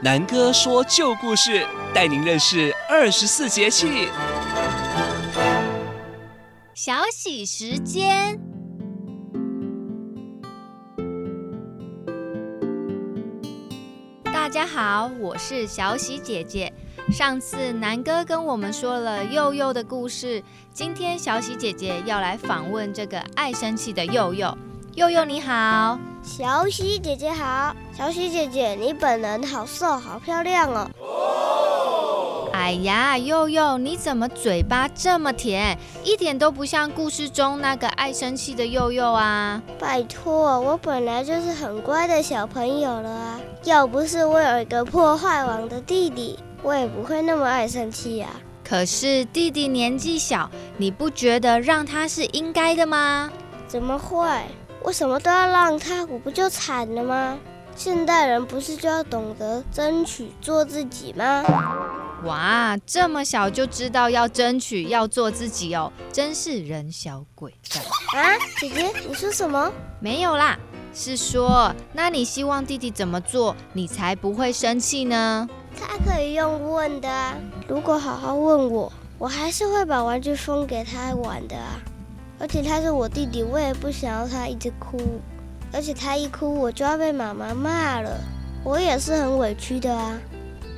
南哥说旧故事，带您认识二十四节气。小喜时间，大家好，我是小喜姐姐。上次南哥跟我们说了佑佑的故事，今天小喜姐姐要来访问这个爱生气的佑佑。祐祐你好。小喜姐姐好，小喜姐姐，你本人好瘦，好漂亮哦。哦哎呀，佑佑，你怎么嘴巴这么甜，一点都不像故事中那个爱生气的佑佑啊！拜托，我本来就是很乖的小朋友了啊，要不是我有一个破坏王的弟弟，我也不会那么爱生气呀。可是弟弟年纪小，你不觉得让他是应该的吗？怎么会？我什么都要让他，我不就惨了吗？现代人不是就要懂得争取做自己吗？哇，这么小就知道要争取要做自己哦，真是人小鬼大啊！姐姐，你说什么？没有啦，是说，那你希望弟弟怎么做，你才不会生气呢？他可以用问的啊，如果好好问我，我还是会把玩具分给他玩的啊。而且他是我弟弟，我也不想要他一直哭。而且他一哭，我就要被妈妈骂了，我也是很委屈的啊。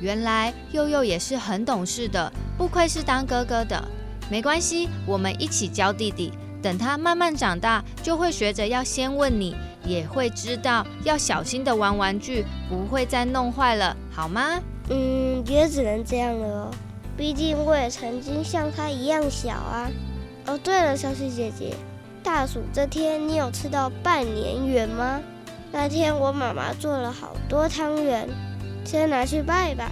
原来佑佑也是很懂事的，不愧是当哥哥的。没关系，我们一起教弟弟，等他慢慢长大，就会学着要先问你，也会知道要小心的玩玩具，不会再弄坏了，好吗？嗯，也只能这样了哦。毕竟我也曾经像他一样小啊。哦，对了，小喜姐姐，大暑这天你有吃到半年圆吗？那天我妈妈做了好多汤圆，先拿去拜拜。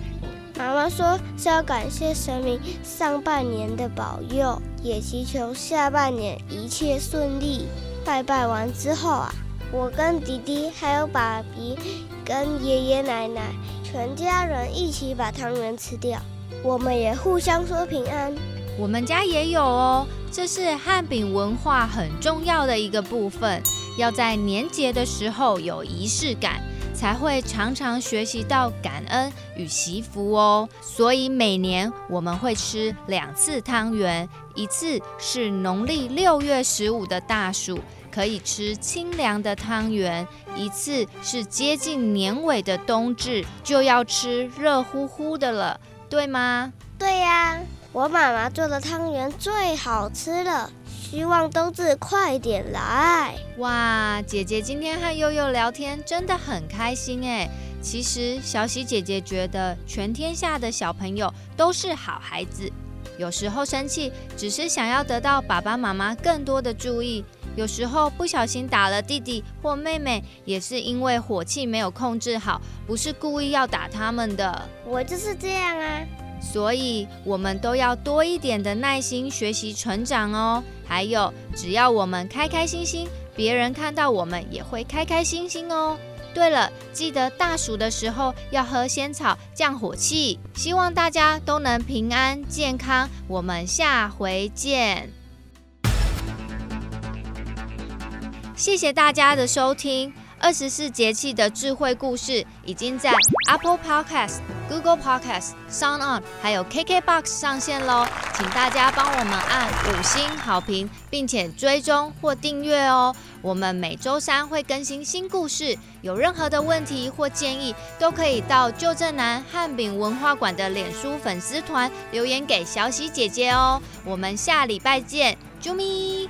妈妈说是要感谢神明上半年的保佑，也祈求下半年一切顺利。拜拜完之后啊，我跟弟弟还有爸比跟爷爷奶奶全家人一起把汤圆吃掉，我们也互相说平安。我们家也有哦。这是汉饼文化很重要的一个部分，要在年节的时候有仪式感，才会常常学习到感恩与惜福哦。所以每年我们会吃两次汤圆，一次是农历六月十五的大暑，可以吃清凉的汤圆；一次是接近年尾的冬至，就要吃热乎乎的了，对吗？对呀。我妈妈做的汤圆最好吃了，希望冬至快点来。哇，姐姐今天和悠悠聊天真的很开心哎。其实小喜姐姐觉得全天下的小朋友都是好孩子，有时候生气只是想要得到爸爸妈妈更多的注意，有时候不小心打了弟弟或妹妹，也是因为火气没有控制好，不是故意要打他们的。我就是这样啊。所以，我们都要多一点的耐心，学习成长哦。还有，只要我们开开心心，别人看到我们也会开开心心哦。对了，记得大暑的时候要喝仙草降火气。希望大家都能平安健康。我们下回见。谢谢大家的收听。二十四节气的智慧故事已经在 Apple Podcast、Google Podcast、Sound On 还有 KKBox 上线喽，请大家帮我们按五星好评，并且追踪或订阅哦。我们每周三会更新新故事，有任何的问题或建议，都可以到旧镇南汉饼文化馆的脸书粉丝团留言给小喜姐姐哦。我们下礼拜见，啾咪。